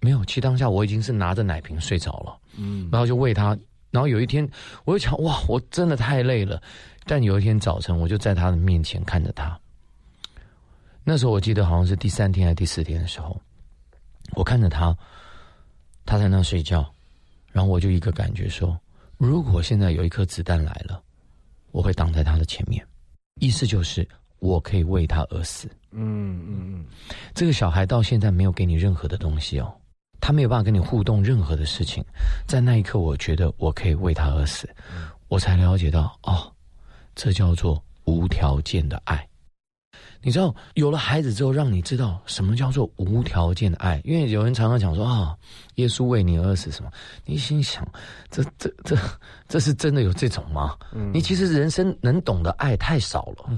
没有，其实当下我已经是拿着奶瓶睡着了，嗯，然后就喂他。然后有一天，我就想哇，我真的太累了。但有一天早晨，我就在他的面前看着他。那时候我记得好像是第三天还是第四天的时候，我看着他，他在那睡觉，然后我就一个感觉说，如果现在有一颗子弹来了，我会挡在他的前面，意思就是我可以为他而死。嗯嗯嗯，这个小孩到现在没有给你任何的东西哦，他没有办法跟你互动任何的事情，在那一刻，我觉得我可以为他而死，我才了解到哦，这叫做无条件的爱。你知道，有了孩子之后，让你知道什么叫做无条件的爱。因为有人常常讲说啊，耶稣为你而死什么，你心想，这这这这是真的有这种吗？你其实人生能懂的爱太少了。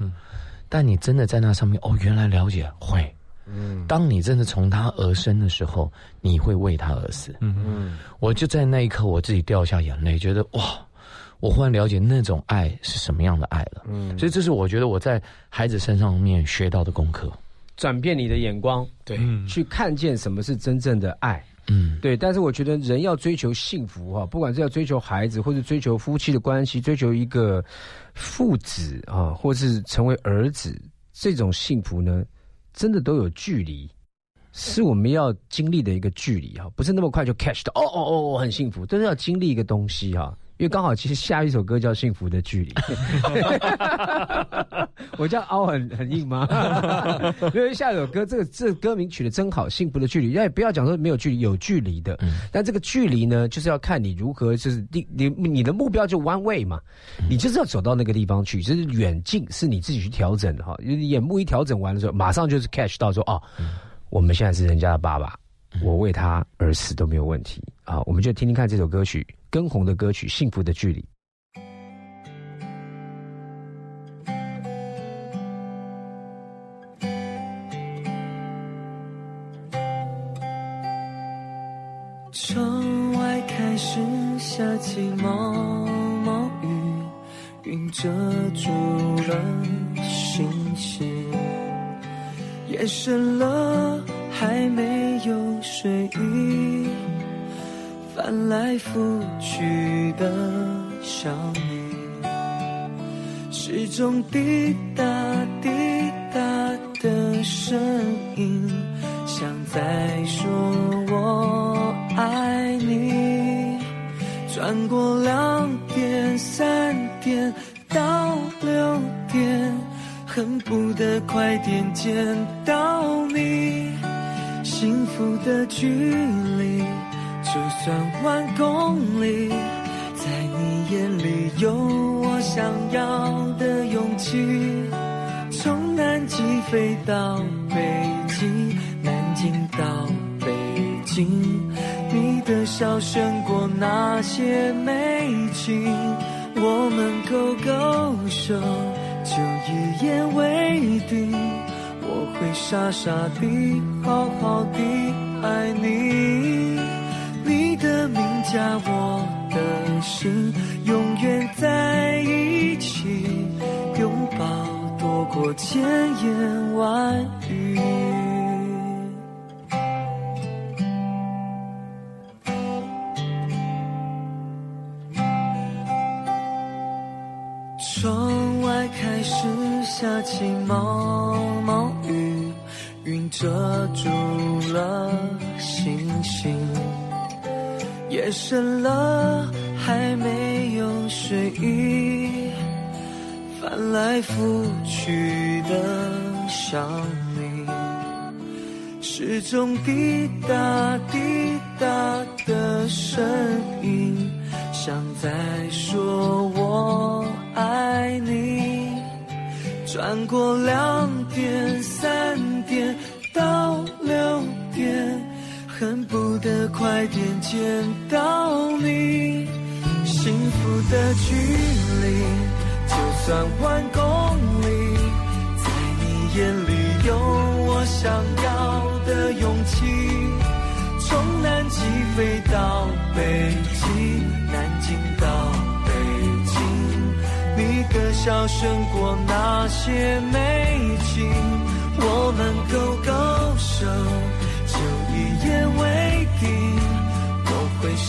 但你真的在那上面，哦，原来了解会。当你真的从他而生的时候，你会为他而死。嗯我就在那一刻，我自己掉下眼泪，觉得哇，我忽然了解那种爱是什么样的爱了。嗯，所以这是我觉得我在孩子身上面学到的功课。转变你的眼光，对去看见什么是真正的爱。嗯，对，但是我觉得人要追求幸福哈，不管是要追求孩子，或者追求夫妻的关系，追求一个父子啊，或是成为儿子，这种幸福呢，真的都有距离，是我们要经历的一个距离哈，不是那么快就 catch 到。哦哦哦，我很幸福，都是要经历一个东西哈。因为刚好，其实下一首歌叫《幸福的距离》，我这样凹很很硬吗？因为下一首歌，这个这个歌名取得真好，《幸福的距离》。也不要讲说没有距离，有距离的。但这个距离呢，就是要看你如何，就是你你你的目标就 one way 嘛，你就是要走到那个地方去，就是远近是你自己去调整的哈。眼目一调整完的时候，马上就是 catch 到说哦，我们现在是人家的爸爸，我为他而死都没有问题啊！我们就听听看这首歌曲，根红的歌曲《幸福的距离》。窗外开始下起毛毛雨，云遮住了星星。夜深了，还没有睡意，翻来覆去的想你，时钟滴答滴答的声音，像在说我爱你。转过两点、三点到六点，恨不得快点见到你。幸福的距离，就算万公里，在你眼里有我想要的勇气。从南极飞到北极，南京到北京，你的笑胜过那些美景，我们勾勾手，就一言为定。我会傻傻地，好好地爱你。你下我的心，永远在一起，拥抱多过千言万语。窗外开始下起毛毛雨，云遮住了星星。夜深了，还没有睡意，翻来覆去的想你，时钟滴答滴答的声音，像在说我爱你。转过两点、三点到六点。恨不得快点见到你，幸福的距离就算万公里，在你眼里有我想要的勇气。从南极飞到北极，南京到北京，你的笑胜过那些美景，我们勾勾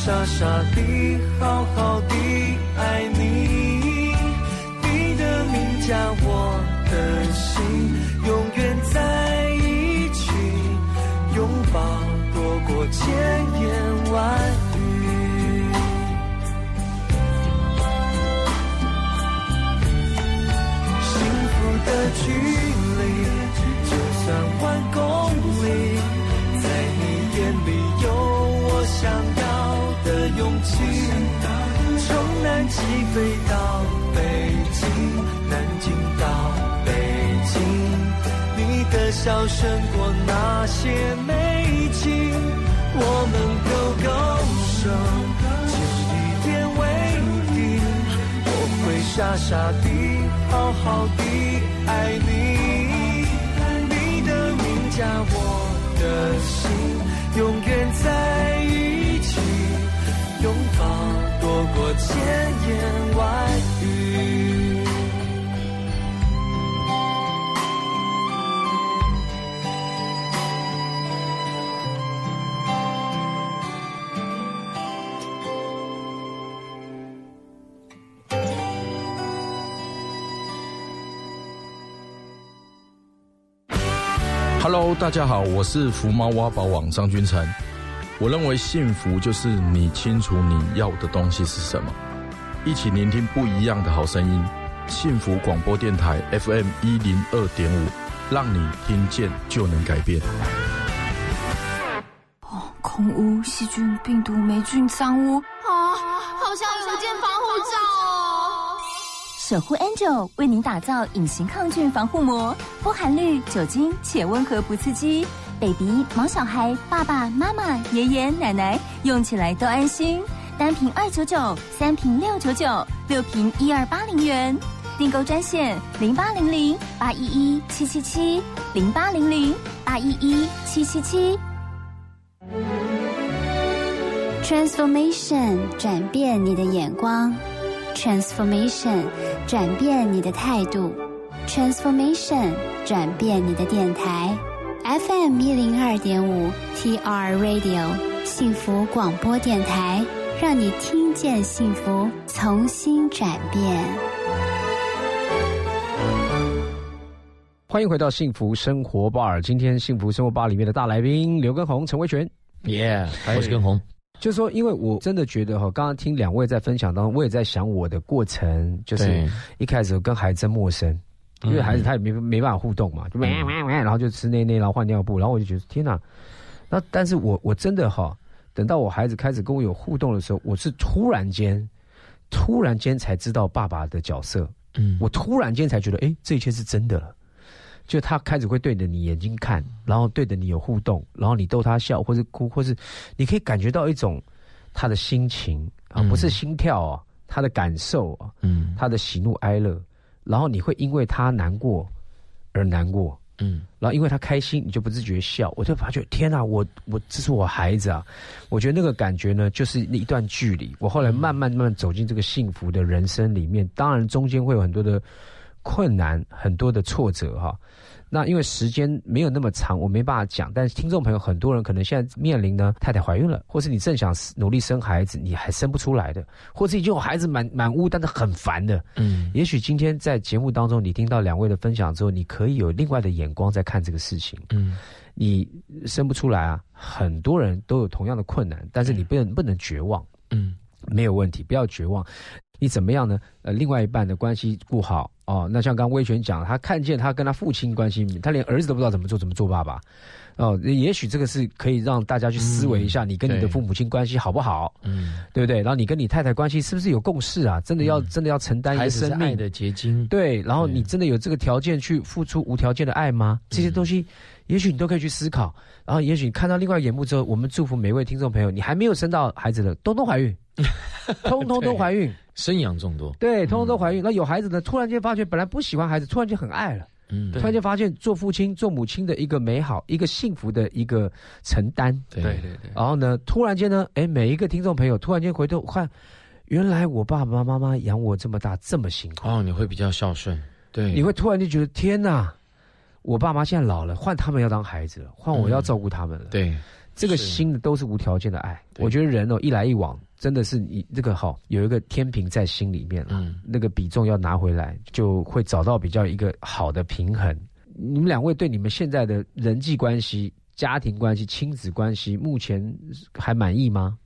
傻傻地、好好地爱你。你的名加我的心，起飞到北京，南京到北京，你的笑胜过那些美景，我们勾勾手，就一点为定，我会傻傻地，好好地爱你，你的名加我的心，永远在一起。拥抱多过千言万语。Hello，大家好，我是福猫挖宝网张君成。我认为幸福就是你清楚你要的东西是什么，一起聆听不一样的好声音。幸福广播电台 FM 一零二点五，让你听见就能改变。哦，空污、细菌、病毒、霉菌、脏污啊，好像有件防护罩哦。守护 Angel 为您打造隐形抗菌防护膜，不含氯酒精且温和不刺激。baby、毛小孩、爸爸妈妈、爷爷奶奶用起来都安心。单瓶二九九，三瓶六九九，六瓶一二八零元。订购专线零八零零八一一七七七零八零零八一一七七七。Transformation 转变你的眼光，Transformation 转变你的态度，Transformation 转变你的电台。FM 一零二点五 TR Radio 幸福广播电台，让你听见幸福，重新转变。欢迎回到幸福生活吧！今天幸福生活吧里面的大来宾刘根红、陈维全，耶，我是根红。就是说，因为我真的觉得哈，刚刚听两位在分享当中，我也在想我的过程，就是一开始跟孩子陌生。因为孩子他也没没办法互动嘛，就然后就吃内内，然后换尿布，然后我就觉得天哪！那但是我我真的哈，等到我孩子开始跟我有互动的时候，我是突然间，突然间才知道爸爸的角色。嗯，我突然间才觉得，哎，这一切是真的了。就他开始会对着你眼睛看，然后对着你有互动，然后你逗他笑，或是哭，或是你可以感觉到一种他的心情啊，不是心跳啊，他的感受啊，嗯他的喜怒哀乐，然后你会因为他难过而难过，嗯然后因为他开心，你就不自觉笑，我就发觉天哪，我我这是我孩子啊！我觉得那个感觉呢，就是那一段距离。我后来慢慢慢慢走进这个幸福的人生里面，当然中间会有很多的困难，很多的挫折哈。那因为时间没有那么长，我没办法讲。但是听众朋友很多人可能现在面临呢，太太怀孕了，或是你正想努力生孩子，你还生不出来的，或是已经有孩子满满屋，但是很烦的。嗯也许今天在节目当中，你听到两位的分享之后，你可以有另外的眼光在看这个事情。嗯你生不出来啊，很多人都有同样的困难，但是你不能不能绝望，嗯没有问题，不要绝望。你怎么样呢？呃，另外一半的关系顾好哦。那像刚刚威权讲，他看见他跟他父亲关系，他连儿子都不知道怎么做，怎么做爸爸。哦，也许这个是可以让大家去思维一下，你跟你的父母亲关系好不好，嗯，对不对？然后你跟你太太关系是不是有共识啊？真的要、真的要承担一个生命爱的结晶，对，然后你真的有这个条件去付出无条件的爱吗？这些东西，也许你都可以去思考。然后，也许你看到另外一个眼目之后，我们祝福每位听众朋友，你还没有生到孩子的，通通怀孕，通通都怀孕，生养众多，对，通通都怀孕。那有孩子的，突然间发觉本来不喜欢孩子，突然间很爱了，嗯突然间发现做父亲、做母亲的一个美好、一个幸福的一个承担。对对对对，然后呢，突然间呢，哎，每一个听众朋友突然间回头看，原来我爸爸妈妈养我这么大这么辛苦。哦，你会比较孝顺，对，你会突然就觉得天哪，我爸妈现在老了，换他们要当孩子了，换我要照顾他们了。对这个是心的都是无条件的爱。我觉得人哦，一来一往，真的是你这个好有一个天平在心里面了，嗯那个比重要拿回来，就会找到比较一个好的平衡。你们两位对你们现在的人际关系、家庭关系、亲子关系，目前还满意吗？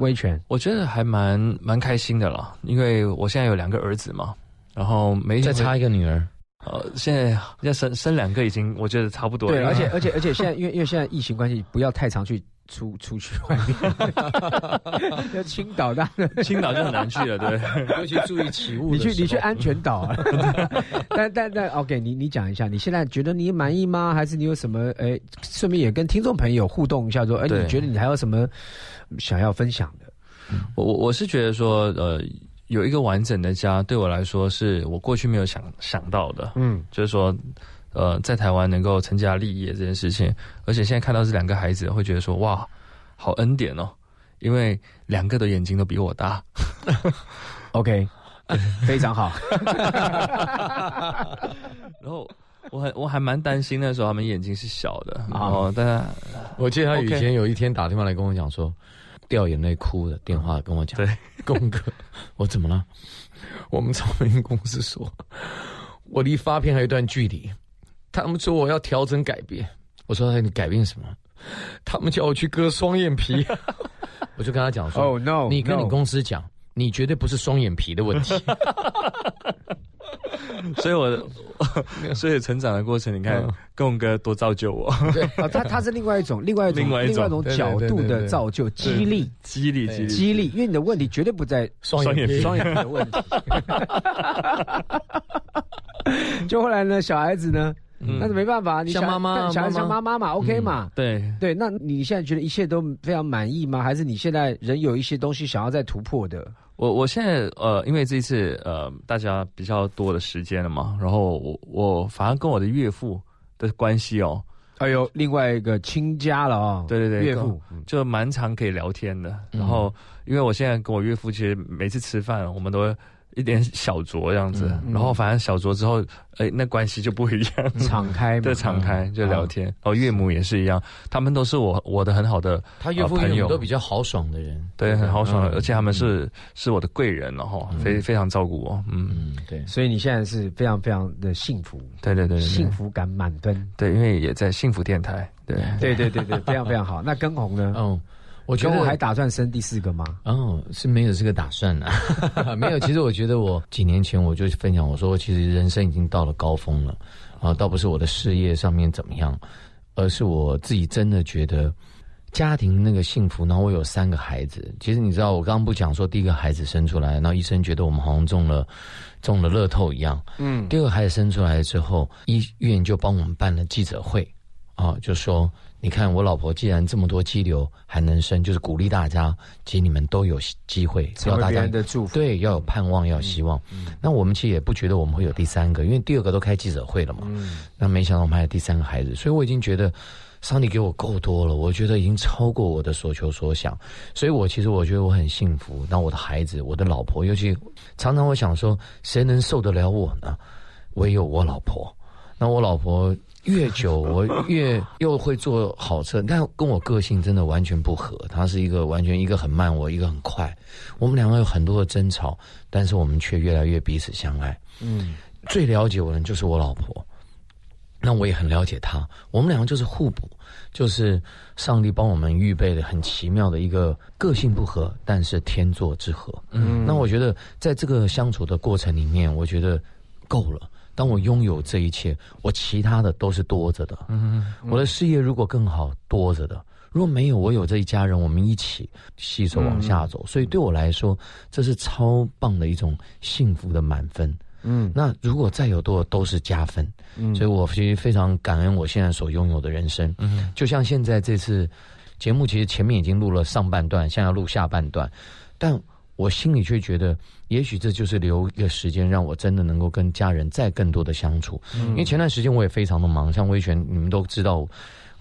威权，我觉得还蛮蛮开心的了，因为我现在有两个儿子嘛，然后没再天差一个女儿，呃，现在要生生两个已经我觉得差不多了。对，而且 而且而且现在因为因为现在疫情关系，不要太常去出 出去外面，要青岛的，青岛就很难去了，对。尤其注意起雾你。去你去安全岛啊！但但但 OK，你你讲一下，你现在觉得你满意吗？还是你有什么？哎，顺便也跟听众朋友互动一下，说，哎，你觉得你还有什么想要分享的？我我我是觉得说，呃，有一个完整的家，对我来说是我过去没有想想到的。嗯，就是说，呃，在台湾能够成家立业这件事情，而且现在看到这两个孩子，会觉得说，哇，好恩典哦，因为两个的眼睛都比我大。OK，非常好。然后我很我还蛮担心那时候他们眼睛是小的，啊然后但是我记得他以前有一天打电话来跟我讲说，掉眼泪哭的电话跟我讲，对，公哥，我怎么了？我们唱片公司说，我离发片还有一段距离，他们说我要调整改变。我说哎你改变什么？他们叫我去割双眼皮，我就跟他讲说，Oh no，你跟你公司讲，你绝对不是双眼皮的问题。所以我 所以成长的过程，你看嗯贡哥多造就我，啊，他他是另外一种另外一种另外一种角度对对对的造就激励激励激励激励，因为你的问题绝对不在双眼皮双眼皮的问题。就后来呢，小孩子呢，嗯那是没办法，你想妈妈但小孩子像妈妈嘛，OK 嘛。对。对，那你现在觉得一切都非常满意吗？还是你现在仍有一些东西想要再突破的？我我现在呃，因为这一次呃，大家比较多的时间了嘛，然后我我反而跟我的岳父的关系哦，还有，另外一个亲家了哦，对对对，岳父，就蛮常可以聊天的。嗯然后因为我现在跟我岳父，其实每次吃饭，我们都会一点小酌这样子，嗯。然后反正小酌之后，哎，那关系就不一样，敞开嘛，对，敞开就聊啊天。然后岳母也是一样，他们都是我我的很好的他岳父呃朋友。岳母都比较豪爽的人，对，很豪爽的，嗯而且他们是是我的贵人了哈，非非常照顾我，嗯，嗯，对，所以你现在是非常非常的幸福，对对对对对，幸福感满分。对，因为也在幸福电台，对，对对对对，非常非常好。那根红呢？嗯，我觉得我还打算生第四个吗？哦，是没有这个打算的、没有。其实我觉得我几年前我就分享，我说其实人生已经到了高峰了，啊，倒不是我的事业上面怎么样，而是我自己真的觉得家庭那个幸福，然后我有三个孩子。其实你知道，我刚刚不讲说第一个孩子生出来，然后医生觉得我们好像中了中了乐透一样。嗯，第二个孩子生出来之后，医院就帮我们办了记者会，啊，就说你看我老婆既然这么多肌瘤还能生，就是鼓励大家，其实你们都有机会，要大家的祝福，对，要有盼望，要有希望。嗯那我们其实也不觉得我们会有第三个，因为第二个都开记者会了嘛。嗯，那没想到我们还有第三个孩子，所以我已经觉得。上帝给我够多了，我觉得已经超过我的所求所想，所以我其实我觉得我很幸福。那我的孩子，我的老婆，尤其常常我想说，谁能受得了我呢？唯有我老婆。那我老婆越久，我越又会坐好车，但跟我个性真的完全不合。他是一个完全一个很慢，我一个很快。我们两个有很多的争吵，但是我们却越来越彼此相爱。嗯，最了解我的人就是我老婆。那我也很了解他，我们两个就是互补，就是上帝帮我们预备的很奇妙的一个个性不合，但是天作之合。嗯，那我觉得在这个相处的过程里面，我觉得够了。当我拥有这一切，我其他的都是多着的。嗯，我的事业如果更好，多着的；如果没有，我有这一家人，我们一起携手往下走。所以对我来说，这是超棒的一种幸福的满分。嗯，那如果再有多都是加分，嗯，所以我其实非常感恩我现在所拥有的人生，嗯，就像现在这次节目，其实前面已经录了上半段，现在要录下半段，但我心里却觉得，也许这就是留一个时间，让我真的能够跟家人再更多的相处，因为前段时间我也非常的忙，像威权，你们都知道。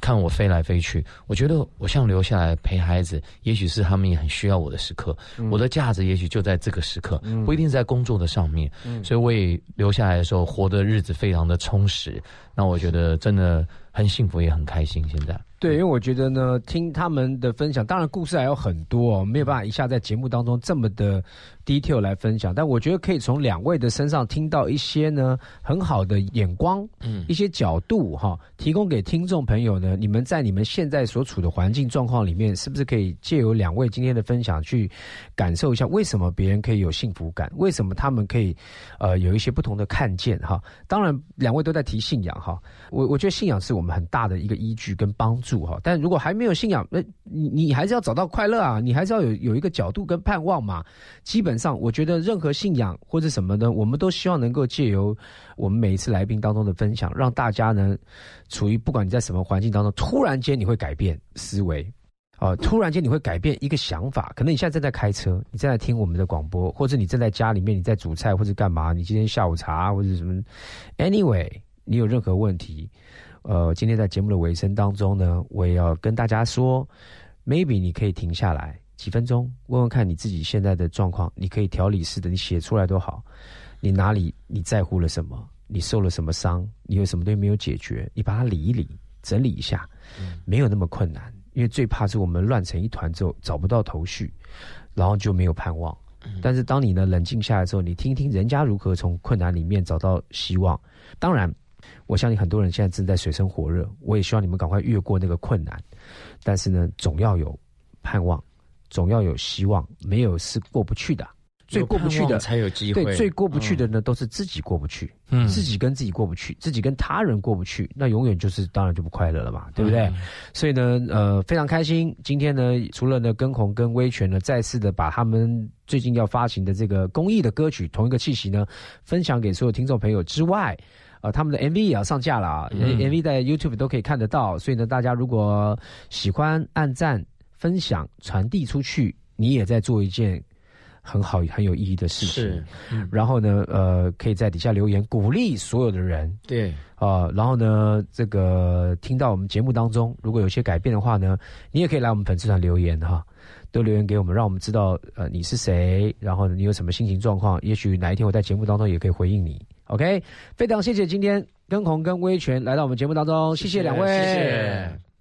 看我飞来飞去，我觉得我像留下来陪孩子，也许是他们也很需要我的时刻。我的价值也许就在这个时刻，不一定在工作的上面。所以我也留下来的时候，活的日子非常的充实。那我觉得真的很幸福，也很开心。现在。对，因为我觉得呢，听他们的分享，当然故事还有很多，哦没有办法一下在节目当中这么的 detail 来分享。但我觉得可以从两位的身上听到一些呢很好的眼光，嗯，一些角度哈，提供给听众朋友呢。你们在你们现在所处的环境状况里面，是不是可以借由两位今天的分享去感受一下，为什么别人可以有幸福感？为什么他们可以呃有一些不同的看见？哈，当然两位都在提信仰哈，我我觉得信仰是我们很大的一个依据跟帮助。哈，但如果还没有信仰，那你你还是要找到快乐啊，你还是要有有一个角度跟盼望嘛。基本上，我觉得任何信仰或者什么呢，我们都希望能够借由我们每一次来宾当中的分享，让大家呢，处于不管你在什么环境当中，突然间你会改变思维，哦，突然间你会改变一个想法。可能你现在正在开车，你正在听我们的广播，或者你正在家里面你在煮菜或者干嘛，你今天下午茶或者什么，anyway，你有任何问题。呃，今天在节目的尾声当中呢，我也要跟大家说，maybe 你可以停下来几分钟，问问看你自己现在的状况，你可以调理式的，你写出来都好。你哪里你在乎了什么？你受了什么伤？你有什么东西没有解决？你把它理一理，整理一下，没有那么困难。因为最怕是我们乱成一团之后找不到头绪，然后就没有盼望。但是当你呢冷静下来之后，你听听人家如何从困难里面找到希望。当然。我相信很多人现在正在水深火热，我也希望你们赶快越过那个困难。但是呢，总要有盼望，总要有希望，没有是过不去的。最过不去的才有机会。对，最过不去的呢，都是自己过不去。嗯，自己跟自己过不去，自己跟他人过不去，那永远就是当然就不快乐了嘛，对不对？所以呢，呃，非常开心。今天呢，除了呢，跟红跟威权呢，再次的把他们最近要发行的这个公益的歌曲《同一个气息》呢，分享给所有听众朋友之外。呃，他们的 MV 也要上架了啊，MV 在 YouTube 都可以看得到，所以呢，大家如果喜欢按赞、分享、传递出去，你也在做一件很好、很有意义的事情。是，然后呢，呃，可以在底下留言鼓励所有的人。对，啊，然后呢，这个听到我们节目当中如果有些改变的话呢，你也可以来我们粉丝团留言哈，都留言给我们，让我们知道呃你是谁，然后你有什么心情状况，也许哪一天我在节目当中也可以回应你。OK，非常谢谢今天跟红跟威权来到我们节目当中，谢谢两位。谢谢。